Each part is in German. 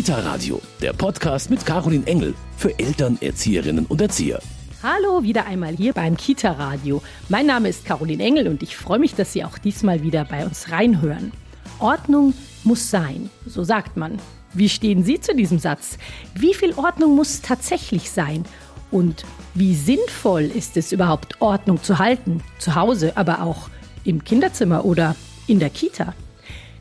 Kita Radio, der Podcast mit Caroline Engel für Eltern, Erzieherinnen und Erzieher. Hallo, wieder einmal hier beim Kita Radio. Mein Name ist Caroline Engel und ich freue mich, dass Sie auch diesmal wieder bei uns reinhören. Ordnung muss sein, so sagt man. Wie stehen Sie zu diesem Satz? Wie viel Ordnung muss tatsächlich sein? Und wie sinnvoll ist es überhaupt, Ordnung zu halten? Zu Hause, aber auch im Kinderzimmer oder in der Kita?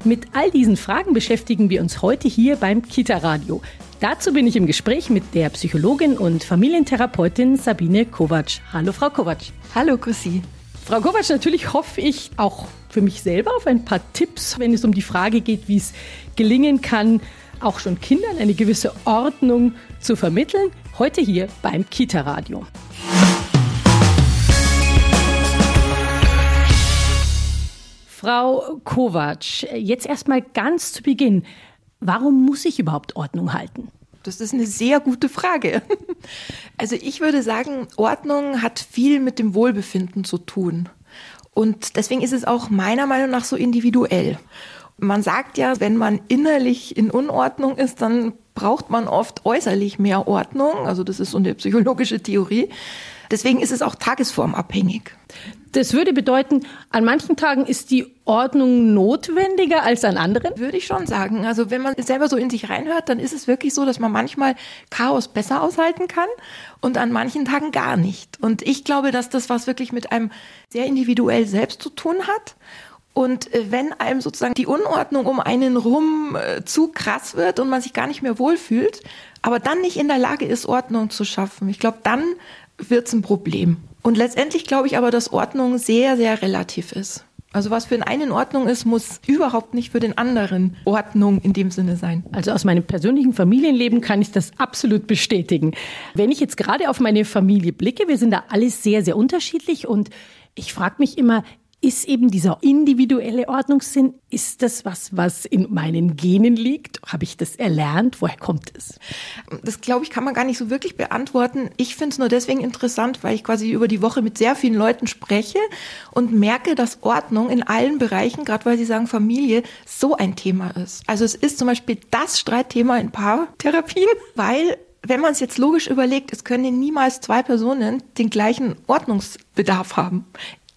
Mit all diesen Fragen beschäftigen wir uns heute hier beim Kita Radio. Dazu bin ich im Gespräch mit der Psychologin und Familientherapeutin Sabine Kovac. Hallo, Frau Kovac. Hallo, Kussi. Frau Kovac, natürlich hoffe ich auch für mich selber auf ein paar Tipps, wenn es um die Frage geht, wie es gelingen kann, auch schon Kindern eine gewisse Ordnung zu vermitteln. Heute hier beim Kita Radio. Frau Kovac, jetzt erstmal ganz zu Beginn. Warum muss ich überhaupt Ordnung halten? Das ist eine sehr gute Frage. Also ich würde sagen, Ordnung hat viel mit dem Wohlbefinden zu tun. Und deswegen ist es auch meiner Meinung nach so individuell. Man sagt ja, wenn man innerlich in Unordnung ist, dann braucht man oft äußerlich mehr Ordnung. Also das ist so eine psychologische Theorie. Deswegen ist es auch tagesformabhängig. Das würde bedeuten, an manchen Tagen ist die Ordnung notwendiger als an anderen? Würde ich schon sagen. Also wenn man selber so in sich reinhört, dann ist es wirklich so, dass man manchmal Chaos besser aushalten kann und an manchen Tagen gar nicht. Und ich glaube, dass das was wirklich mit einem sehr individuell selbst zu tun hat. Und äh, wenn einem sozusagen die Unordnung um einen rum äh, zu krass wird und man sich gar nicht mehr wohlfühlt, aber dann nicht in der Lage ist, Ordnung zu schaffen, ich glaube, dann wird es ein Problem. Und letztendlich glaube ich aber, dass Ordnung sehr, sehr relativ ist. Also was für den einen in Ordnung ist, muss überhaupt nicht für den anderen Ordnung in dem Sinne sein. Also aus meinem persönlichen Familienleben kann ich das absolut bestätigen. Wenn ich jetzt gerade auf meine Familie blicke, wir sind da alle sehr, sehr unterschiedlich und ich frage mich immer, ist eben dieser individuelle Ordnungssinn, ist das was, was in meinen Genen liegt? Habe ich das erlernt? Woher kommt es? Das glaube ich, kann man gar nicht so wirklich beantworten. Ich finde es nur deswegen interessant, weil ich quasi über die Woche mit sehr vielen Leuten spreche und merke, dass Ordnung in allen Bereichen, gerade weil Sie sagen Familie, so ein Thema ist. Also es ist zum Beispiel das Streitthema in Paartherapien, weil wenn man es jetzt logisch überlegt, es können niemals zwei Personen den gleichen Ordnungsbedarf haben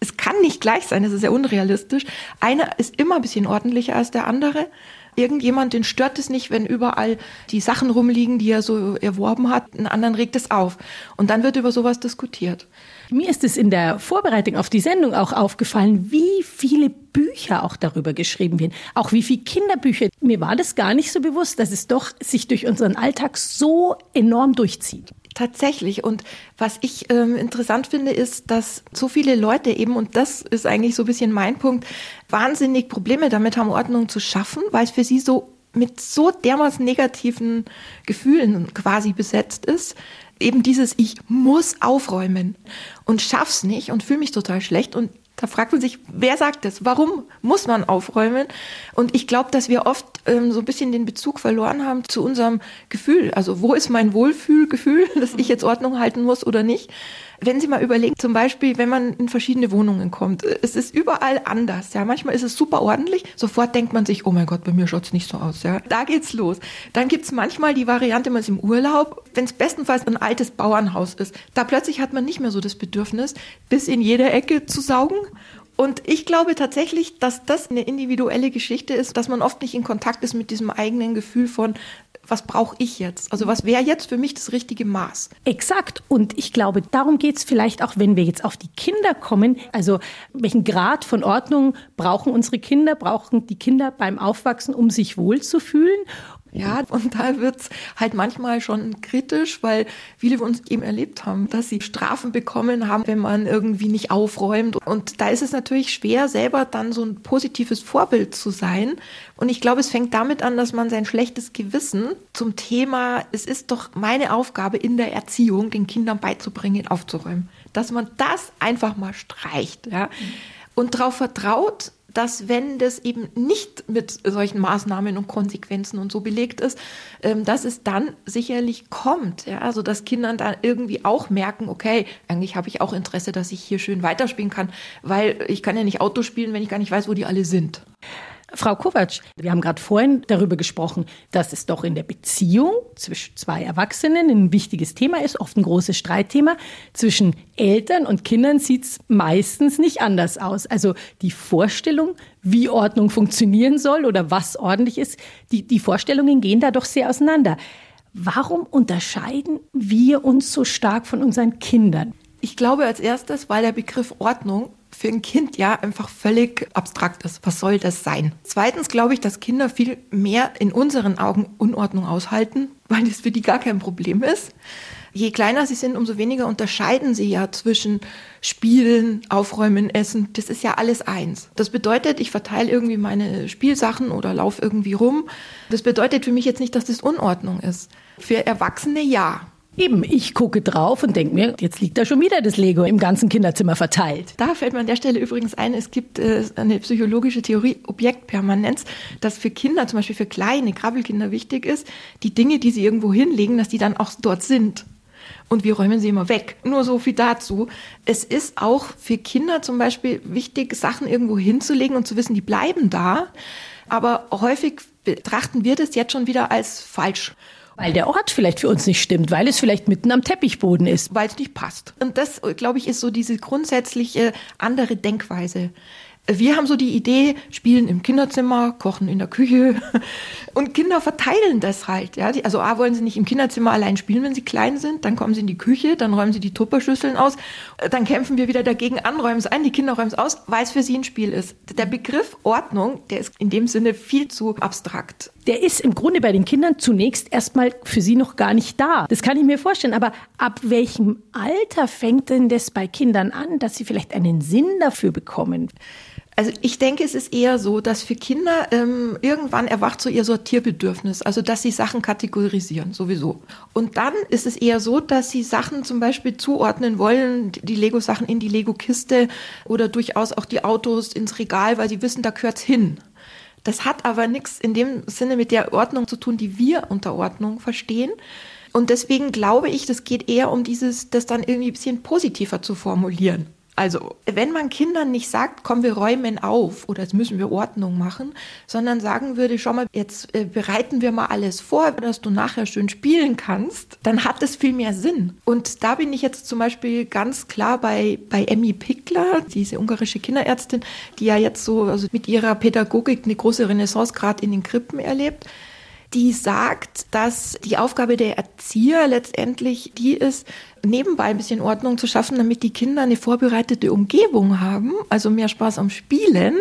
es kann nicht gleich sein, das ist ja unrealistisch. Einer ist immer ein bisschen ordentlicher als der andere. Irgendjemand, den stört es nicht, wenn überall die Sachen rumliegen, die er so erworben hat. Einen anderen regt es auf. Und dann wird über sowas diskutiert. Mir ist es in der Vorbereitung auf die Sendung auch aufgefallen, wie viele Bücher auch darüber geschrieben werden. Auch wie viele Kinderbücher. Mir war das gar nicht so bewusst, dass es doch sich durch unseren Alltag so enorm durchzieht. Tatsächlich. Und was ich ähm, interessant finde, ist, dass so viele Leute eben, und das ist eigentlich so ein bisschen mein Punkt, wahnsinnig Probleme damit haben, Ordnung zu schaffen, weil es für sie so mit so dermaßen negativen Gefühlen quasi besetzt ist. Eben dieses, ich muss aufräumen und schaff's nicht und fühle mich total schlecht. Und da fragt man sich, wer sagt das? Warum muss man aufräumen? Und ich glaube, dass wir oft ähm, so ein bisschen den Bezug verloren haben zu unserem Gefühl. Also wo ist mein Wohlfühlgefühl, dass ich jetzt Ordnung halten muss oder nicht? wenn Sie mal überlegen, zum Beispiel, wenn man in verschiedene Wohnungen kommt, es ist überall anders. Ja, manchmal ist es super ordentlich. Sofort denkt man sich, oh mein Gott, bei mir schaut's nicht so aus. Ja, da geht's los. Dann gibt's manchmal die Variante, man ist im Urlaub, wenn es bestenfalls ein altes Bauernhaus ist. Da plötzlich hat man nicht mehr so das Bedürfnis, bis in jede Ecke zu saugen und ich glaube tatsächlich, dass das eine individuelle Geschichte ist, dass man oft nicht in Kontakt ist mit diesem eigenen Gefühl von, was brauche ich jetzt? Also was wäre jetzt für mich das richtige Maß? Exakt. Und ich glaube, darum geht es vielleicht auch, wenn wir jetzt auf die Kinder kommen. Also welchen Grad von Ordnung brauchen unsere Kinder, brauchen die Kinder beim Aufwachsen, um sich wohlzufühlen? Ja, und da wird's halt manchmal schon kritisch, weil viele von uns eben erlebt haben, dass sie Strafen bekommen haben, wenn man irgendwie nicht aufräumt. Und da ist es natürlich schwer, selber dann so ein positives Vorbild zu sein. Und ich glaube, es fängt damit an, dass man sein schlechtes Gewissen zum Thema, es ist doch meine Aufgabe in der Erziehung, den Kindern beizubringen, aufzuräumen. Dass man das einfach mal streicht, ja. Und darauf vertraut, dass wenn das eben nicht mit solchen Maßnahmen und Konsequenzen und so belegt ist, ähm, dass es dann sicherlich kommt. Ja? Also dass Kinder dann irgendwie auch merken, okay, eigentlich habe ich auch Interesse, dass ich hier schön weiterspielen kann, weil ich kann ja nicht Auto spielen, wenn ich gar nicht weiß, wo die alle sind. Frau Kovac, wir haben gerade vorhin darüber gesprochen, dass es doch in der Beziehung zwischen zwei Erwachsenen ein wichtiges Thema ist, oft ein großes Streitthema. Zwischen Eltern und Kindern sieht es meistens nicht anders aus. Also die Vorstellung, wie Ordnung funktionieren soll oder was ordentlich ist, die, die Vorstellungen gehen da doch sehr auseinander. Warum unterscheiden wir uns so stark von unseren Kindern? Ich glaube als erstes, weil der Begriff Ordnung für ein Kind ja einfach völlig abstrakt ist. Was soll das sein? Zweitens glaube ich, dass Kinder viel mehr in unseren Augen Unordnung aushalten, weil das für die gar kein Problem ist. Je kleiner sie sind, umso weniger unterscheiden sie ja zwischen Spielen, Aufräumen, Essen. Das ist ja alles eins. Das bedeutet, ich verteile irgendwie meine Spielsachen oder laufe irgendwie rum. Das bedeutet für mich jetzt nicht, dass das Unordnung ist. Für Erwachsene ja. Eben, ich gucke drauf und denke mir, jetzt liegt da schon wieder das Lego im ganzen Kinderzimmer verteilt. Da fällt mir an der Stelle übrigens ein, es gibt äh, eine psychologische Theorie Objektpermanenz, dass für Kinder, zum Beispiel für kleine Krabbelkinder wichtig ist, die Dinge, die sie irgendwo hinlegen, dass die dann auch dort sind. Und wir räumen sie immer weg. Nur so viel dazu. Es ist auch für Kinder zum Beispiel wichtig, Sachen irgendwo hinzulegen und zu wissen, die bleiben da. Aber häufig betrachten wir das jetzt schon wieder als falsch. Weil der Ort vielleicht für uns nicht stimmt, weil es vielleicht mitten am Teppichboden ist. Weil es nicht passt. Und das, glaube ich, ist so diese grundsätzliche andere Denkweise. Wir haben so die Idee, spielen im Kinderzimmer, kochen in der Küche und Kinder verteilen das halt. Ja? Also A wollen sie nicht im Kinderzimmer allein spielen, wenn sie klein sind, dann kommen sie in die Küche, dann räumen sie die Tupperschüsseln aus, dann kämpfen wir wieder dagegen an, räumen es ein, die Kinder räumen es aus, weil es für sie ein Spiel ist. Der Begriff Ordnung, der ist in dem Sinne viel zu abstrakt. Der ist im Grunde bei den Kindern zunächst erstmal für sie noch gar nicht da. Das kann ich mir vorstellen. Aber ab welchem Alter fängt denn das bei Kindern an, dass sie vielleicht einen Sinn dafür bekommen? Also ich denke, es ist eher so, dass für Kinder ähm, irgendwann erwacht so ihr Sortierbedürfnis, also dass sie Sachen kategorisieren sowieso. Und dann ist es eher so, dass sie Sachen zum Beispiel zuordnen wollen, die Lego-Sachen in die Lego-Kiste oder durchaus auch die Autos ins Regal, weil sie wissen, da gehört's hin. Das hat aber nichts in dem Sinne mit der Ordnung zu tun, die wir unter Ordnung verstehen. Und deswegen glaube ich, das geht eher um dieses, das dann irgendwie ein bisschen positiver zu formulieren. Also, wenn man Kindern nicht sagt, komm, wir räumen auf oder jetzt müssen wir Ordnung machen, sondern sagen würde, schau mal, jetzt äh, bereiten wir mal alles vor, dass du nachher schön spielen kannst, dann hat das viel mehr Sinn. Und da bin ich jetzt zum Beispiel ganz klar bei, bei Emmy Pickler, diese ungarische Kinderärztin, die ja jetzt so also mit ihrer Pädagogik eine große Renaissance gerade in den Krippen erlebt die sagt, dass die Aufgabe der Erzieher letztendlich die ist, nebenbei ein bisschen Ordnung zu schaffen, damit die Kinder eine vorbereitete Umgebung haben, also mehr Spaß am Spielen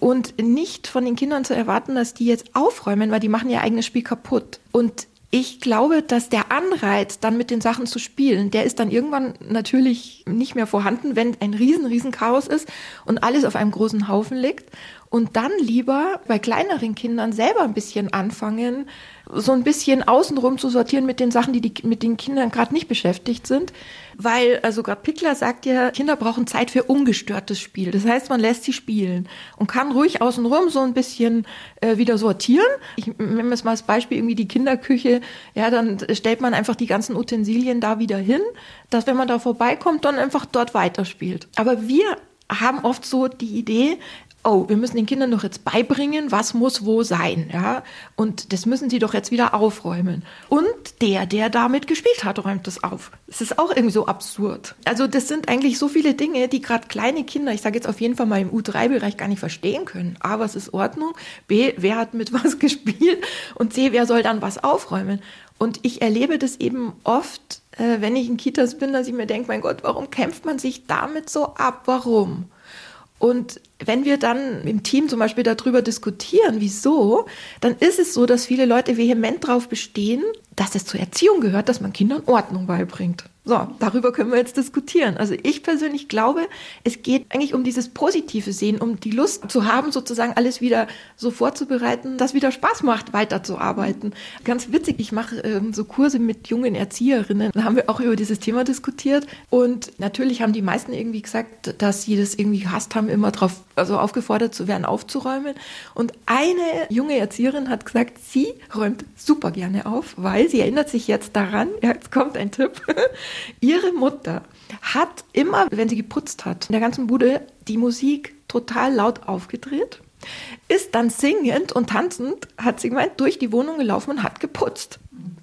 und nicht von den Kindern zu erwarten, dass die jetzt aufräumen, weil die machen ihr eigenes Spiel kaputt. Und ich glaube, dass der Anreiz, dann mit den Sachen zu spielen, der ist dann irgendwann natürlich nicht mehr vorhanden, wenn ein riesen, riesen Chaos ist und alles auf einem großen Haufen liegt. Und dann lieber bei kleineren Kindern selber ein bisschen anfangen, so ein bisschen außenrum zu sortieren mit den Sachen, die, die mit den Kindern gerade nicht beschäftigt sind. Weil, also gerade Pickler sagt ja, Kinder brauchen Zeit für ungestörtes Spiel. Das heißt, man lässt sie spielen und kann ruhig außenrum so ein bisschen äh, wieder sortieren. Ich nehme jetzt mal als Beispiel irgendwie die Kinderküche. Ja, dann stellt man einfach die ganzen Utensilien da wieder hin, dass wenn man da vorbeikommt, dann einfach dort weiterspielt. Aber wir haben oft so die Idee, oh, wir müssen den Kindern doch jetzt beibringen, was muss wo sein, ja, und das müssen sie doch jetzt wieder aufräumen. Und der, der damit gespielt hat, räumt das auf. Das ist auch irgendwie so absurd. Also das sind eigentlich so viele Dinge, die gerade kleine Kinder, ich sage jetzt auf jeden Fall mal im U3-Bereich gar nicht verstehen können. A, was ist Ordnung? B, wer hat mit was gespielt? Und C, wer soll dann was aufräumen? Und ich erlebe das eben oft, äh, wenn ich in Kitas bin, dass ich mir denke, mein Gott, warum kämpft man sich damit so ab? Warum? Und wenn wir dann im Team zum Beispiel darüber diskutieren, wieso, dann ist es so, dass viele Leute vehement darauf bestehen, dass es zur Erziehung gehört, dass man Kindern Ordnung beibringt. So, darüber können wir jetzt diskutieren. Also ich persönlich glaube, es geht eigentlich um dieses positive Sehen, um die Lust zu haben, sozusagen alles wieder so vorzubereiten, dass wieder Spaß macht, weiterzuarbeiten. Ganz witzig, ich mache ähm, so Kurse mit jungen Erzieherinnen. Da haben wir auch über dieses Thema diskutiert. Und natürlich haben die meisten irgendwie gesagt, dass sie das irgendwie gehasst haben, immer drauf, also aufgefordert zu werden, aufzuräumen. Und eine junge Erzieherin hat gesagt, sie räumt super gerne auf, weil sie erinnert sich jetzt daran, jetzt kommt ein Tipp, Ihre Mutter hat immer, wenn sie geputzt hat, in der ganzen Bude die Musik total laut aufgedreht ist dann singend und tanzend, hat sie gemeint, durch die Wohnung gelaufen und hat geputzt.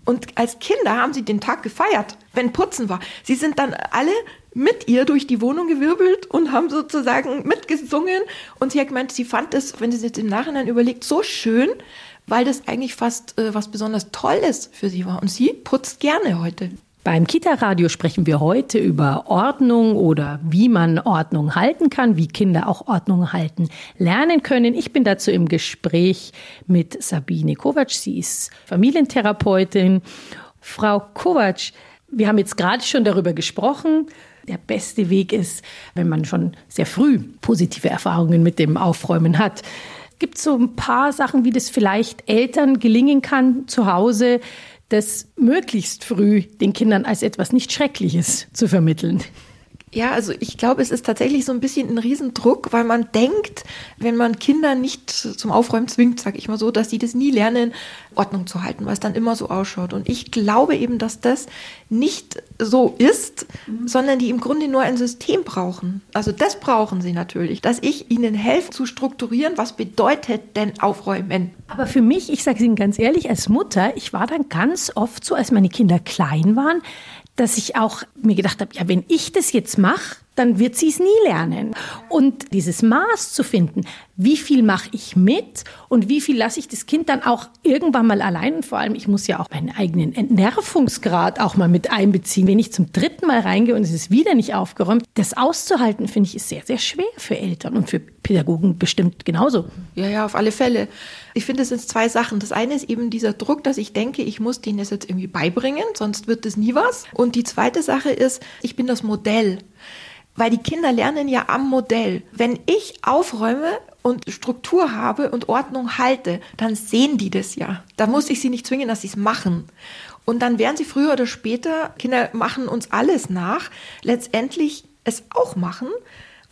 Und als Kinder haben sie den Tag gefeiert, wenn Putzen war. Sie sind dann alle mit ihr durch die Wohnung gewirbelt und haben sozusagen mitgesungen. Und sie hat gemeint, sie fand es, wenn sie es jetzt im Nachhinein überlegt, so schön, weil das eigentlich fast äh, was besonders Tolles für sie war. Und sie putzt gerne heute. Beim Kita-Radio sprechen wir heute über Ordnung oder wie man Ordnung halten kann, wie Kinder auch Ordnung halten lernen können. Ich bin dazu im Gespräch mit Sabine Kovac. Sie ist Familientherapeutin. Frau Kovac, wir haben jetzt gerade schon darüber gesprochen. Der beste Weg ist, wenn man schon sehr früh positive Erfahrungen mit dem Aufräumen hat. Gibt es so ein paar Sachen, wie das vielleicht Eltern gelingen kann zu Hause, das möglichst früh den Kindern als etwas nicht Schreckliches zu vermitteln. Ja, also ich glaube, es ist tatsächlich so ein bisschen ein Riesendruck, weil man denkt, wenn man Kinder nicht zum Aufräumen zwingt, sage ich mal so, dass sie das nie lernen, Ordnung zu halten, weil es dann immer so ausschaut. Und ich glaube eben, dass das nicht so ist, mhm. sondern die im Grunde nur ein System brauchen. Also das brauchen sie natürlich, dass ich ihnen helfe zu strukturieren, was bedeutet denn Aufräumen. Aber für mich, ich sage Ihnen ganz ehrlich, als Mutter, ich war dann ganz oft so, als meine Kinder klein waren, dass ich auch mir gedacht habe, ja, wenn ich das jetzt mache, dann wird sie es nie lernen. Und dieses Maß zu finden, wie viel mache ich mit und wie viel lasse ich das Kind dann auch irgendwann mal allein. Und vor allem, ich muss ja auch meinen eigenen Entnervungsgrad auch mal mit einbeziehen. Wenn ich zum dritten Mal reingehe und es ist wieder nicht aufgeräumt, das auszuhalten, finde ich, ist sehr, sehr schwer für Eltern und für Pädagogen bestimmt genauso. Ja, ja, auf alle Fälle. Ich finde, es sind zwei Sachen. Das eine ist eben dieser Druck, dass ich denke, ich muss denen das jetzt irgendwie beibringen, sonst wird das nie was. Und die zweite Sache ist, ich bin das Modell. Weil die Kinder lernen ja am Modell. Wenn ich aufräume und Struktur habe und Ordnung halte, dann sehen die das ja. Da muss ich sie nicht zwingen, dass sie es machen. Und dann werden sie früher oder später, Kinder machen uns alles nach, letztendlich es auch machen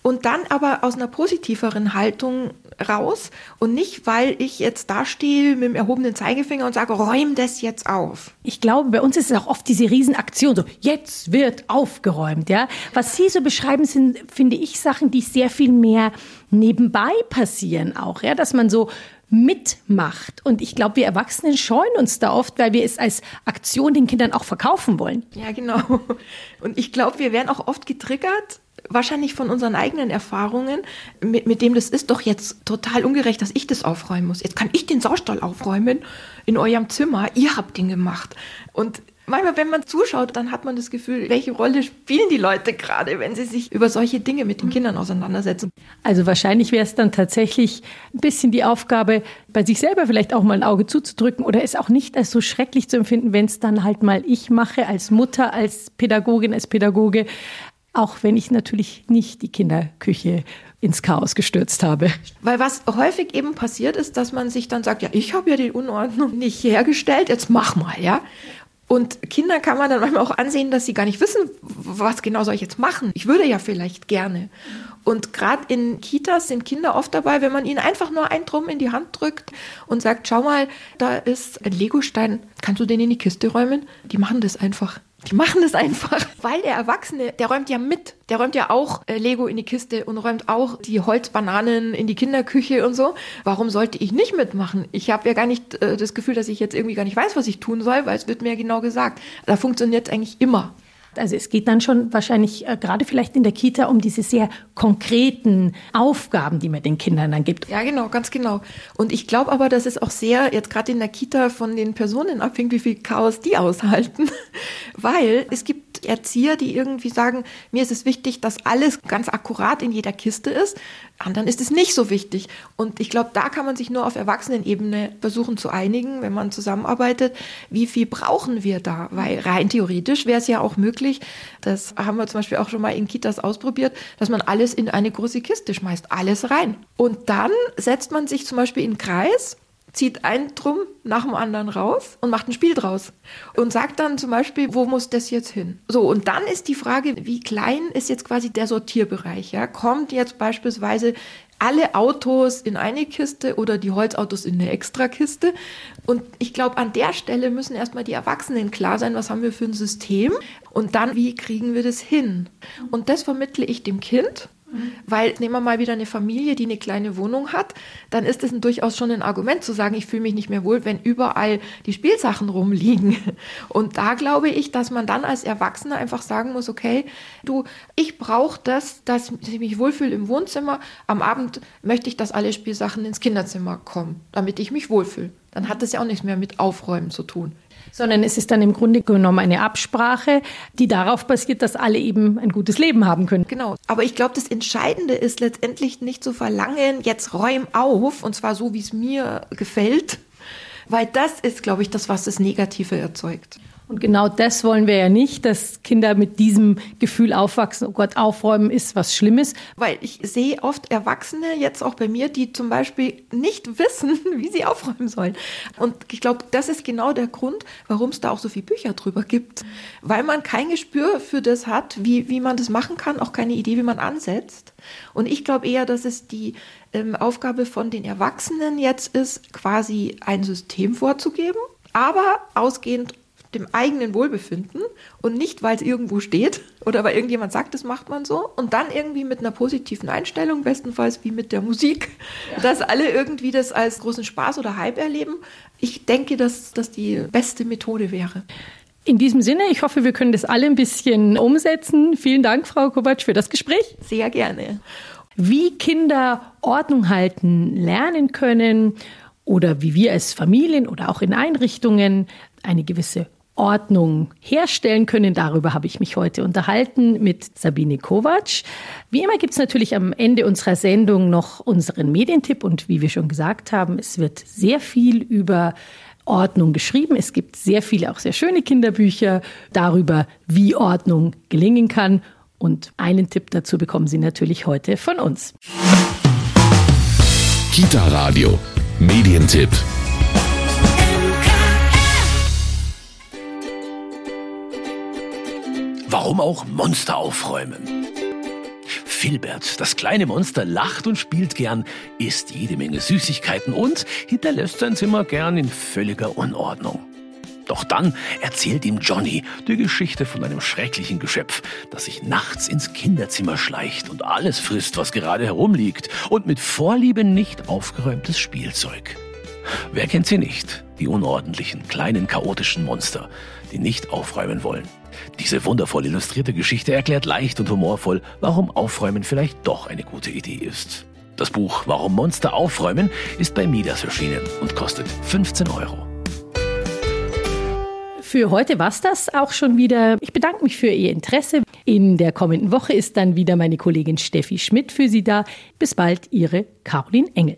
und dann aber aus einer positiveren Haltung raus und nicht, weil ich jetzt dastehe mit dem erhobenen Zeigefinger und sage, räum das jetzt auf. Ich glaube, bei uns ist es auch oft diese Riesenaktion, so jetzt wird aufgeräumt, ja. Was Sie so beschreiben, sind, finde ich, Sachen, die sehr viel mehr nebenbei passieren auch, ja, dass man so mitmacht. Und ich glaube, wir Erwachsenen scheuen uns da oft, weil wir es als Aktion den Kindern auch verkaufen wollen. Ja, genau. Und ich glaube, wir werden auch oft getriggert wahrscheinlich von unseren eigenen Erfahrungen, mit, mit dem das ist doch jetzt total ungerecht, dass ich das aufräumen muss. Jetzt kann ich den Saustall aufräumen in eurem Zimmer. Ihr habt den gemacht. Und manchmal, wenn man zuschaut, dann hat man das Gefühl, welche Rolle spielen die Leute gerade, wenn sie sich über solche Dinge mit den Kindern auseinandersetzen. Also wahrscheinlich wäre es dann tatsächlich ein bisschen die Aufgabe, bei sich selber vielleicht auch mal ein Auge zuzudrücken oder es auch nicht als so schrecklich zu empfinden, wenn es dann halt mal ich mache, als Mutter, als Pädagogin, als Pädagoge. Auch wenn ich natürlich nicht die Kinderküche ins Chaos gestürzt habe. Weil was häufig eben passiert ist, dass man sich dann sagt, ja, ich habe ja die Unordnung nicht hergestellt, jetzt mach mal, ja. Und Kinder kann man dann manchmal auch ansehen, dass sie gar nicht wissen, was genau soll ich jetzt machen. Ich würde ja vielleicht gerne. Und gerade in Kitas sind Kinder oft dabei, wenn man ihnen einfach nur einen Drum in die Hand drückt und sagt, schau mal, da ist ein Legostein, kannst du den in die Kiste räumen? Die machen das einfach. Die machen das einfach, weil der Erwachsene, der räumt ja mit. Der räumt ja auch äh, Lego in die Kiste und räumt auch die Holzbananen in die Kinderküche und so. Warum sollte ich nicht mitmachen? Ich habe ja gar nicht äh, das Gefühl, dass ich jetzt irgendwie gar nicht weiß, was ich tun soll, weil es wird mir ja genau gesagt. Da funktioniert es eigentlich immer. Also es geht dann schon wahrscheinlich äh, gerade vielleicht in der Kita um diese sehr konkreten Aufgaben, die man den Kindern dann gibt. Ja, genau, ganz genau. Und ich glaube aber, dass es auch sehr jetzt gerade in der Kita von den Personen abhängt, wie viel Chaos die aushalten. Weil es gibt Erzieher, die irgendwie sagen, mir ist es wichtig, dass alles ganz akkurat in jeder Kiste ist. Anderen ist es nicht so wichtig. Und ich glaube, da kann man sich nur auf Erwachsenenebene versuchen zu einigen, wenn man zusammenarbeitet. Wie viel brauchen wir da? Weil rein theoretisch wäre es ja auch möglich, das haben wir zum Beispiel auch schon mal in Kitas ausprobiert, dass man alles in eine große Kiste schmeißt, alles rein. Und dann setzt man sich zum Beispiel in Kreis zieht ein Drum nach dem anderen raus und macht ein Spiel draus und sagt dann zum Beispiel, wo muss das jetzt hin? So, und dann ist die Frage, wie klein ist jetzt quasi der Sortierbereich? Ja? Kommt jetzt beispielsweise alle Autos in eine Kiste oder die Holzautos in eine Extrakiste? Und ich glaube, an der Stelle müssen erstmal die Erwachsenen klar sein, was haben wir für ein System und dann, wie kriegen wir das hin? Und das vermittle ich dem Kind Weil nehmen wir mal wieder eine Familie, die eine kleine Wohnung hat, dann ist es durchaus schon ein Argument zu sagen, ich fühle mich nicht mehr wohl, wenn überall die Spielsachen rumliegen. Und da glaube ich, dass man dann als Erwachsener einfach sagen muss, okay, du, ich brauche das, dass ich mich wohlfühle im Wohnzimmer. Am Abend möchte ich, dass alle Spielsachen ins Kinderzimmer kommen, damit ich mich wohlfühle. Dann hat das ja auch nichts mehr mit Aufräumen zu tun sondern es ist dann im Grunde genommen eine Absprache, die darauf basiert, dass alle eben ein gutes Leben haben können. Genau. Aber ich glaube, das Entscheidende ist letztendlich nicht zu verlangen, jetzt räum auf, und zwar so, wie es mir gefällt, weil das ist, glaube ich, das, was das Negative erzeugt. Und genau das wollen wir ja nicht, dass Kinder mit diesem Gefühl aufwachsen, oh Gott, aufräumen ist was Schlimmes. Weil ich sehe oft Erwachsene, jetzt auch bei mir, die zum Beispiel nicht wissen, wie sie aufräumen sollen. Und ich glaube, das ist genau der Grund, warum es da auch so viele Bücher drüber gibt. Weil man kein Gespür für das hat, wie, wie man das machen kann, auch keine Idee, wie man ansetzt. Und ich glaube eher, dass es die ähm, Aufgabe von den Erwachsenen jetzt ist, quasi ein System vorzugeben, aber ausgehend dem eigenen Wohlbefinden und nicht, weil es irgendwo steht oder weil irgendjemand sagt, das macht man so. Und dann irgendwie mit einer positiven Einstellung, bestenfalls wie mit der Musik, ja. dass alle irgendwie das als großen Spaß oder Hype erleben. Ich denke, dass das die beste Methode wäre. In diesem Sinne, ich hoffe, wir können das alle ein bisschen umsetzen. Vielen Dank, Frau Kovac, für das Gespräch. Sehr gerne. Wie Kinder Ordnung halten lernen können oder wie wir als Familien oder auch in Einrichtungen eine gewisse Ordnung herstellen können. Darüber habe ich mich heute unterhalten mit Sabine Kovac. Wie immer gibt es natürlich am Ende unserer Sendung noch unseren Medientipp und wie wir schon gesagt haben, es wird sehr viel über Ordnung geschrieben. Es gibt sehr viele, auch sehr schöne Kinderbücher darüber, wie Ordnung gelingen kann. Und einen Tipp dazu bekommen Sie natürlich heute von uns. Kita Radio, Medientipp. Warum auch Monster aufräumen? Filbert, das kleine Monster, lacht und spielt gern, isst jede Menge Süßigkeiten und hinterlässt sein Zimmer gern in völliger Unordnung. Doch dann erzählt ihm Johnny die Geschichte von einem schrecklichen Geschöpf, das sich nachts ins Kinderzimmer schleicht und alles frisst, was gerade herumliegt und mit Vorliebe nicht aufgeräumtes Spielzeug. Wer kennt sie nicht? Die unordentlichen, kleinen, chaotischen Monster, die nicht aufräumen wollen. Diese wundervoll illustrierte Geschichte erklärt leicht und humorvoll, warum Aufräumen vielleicht doch eine gute Idee ist. Das Buch Warum Monster aufräumen ist bei Midas erschienen und kostet 15 Euro. Für heute war's das auch schon wieder. Ich bedanke mich für Ihr Interesse. In der kommenden Woche ist dann wieder meine Kollegin Steffi Schmidt für Sie da. Bis bald, Ihre Caroline Engel.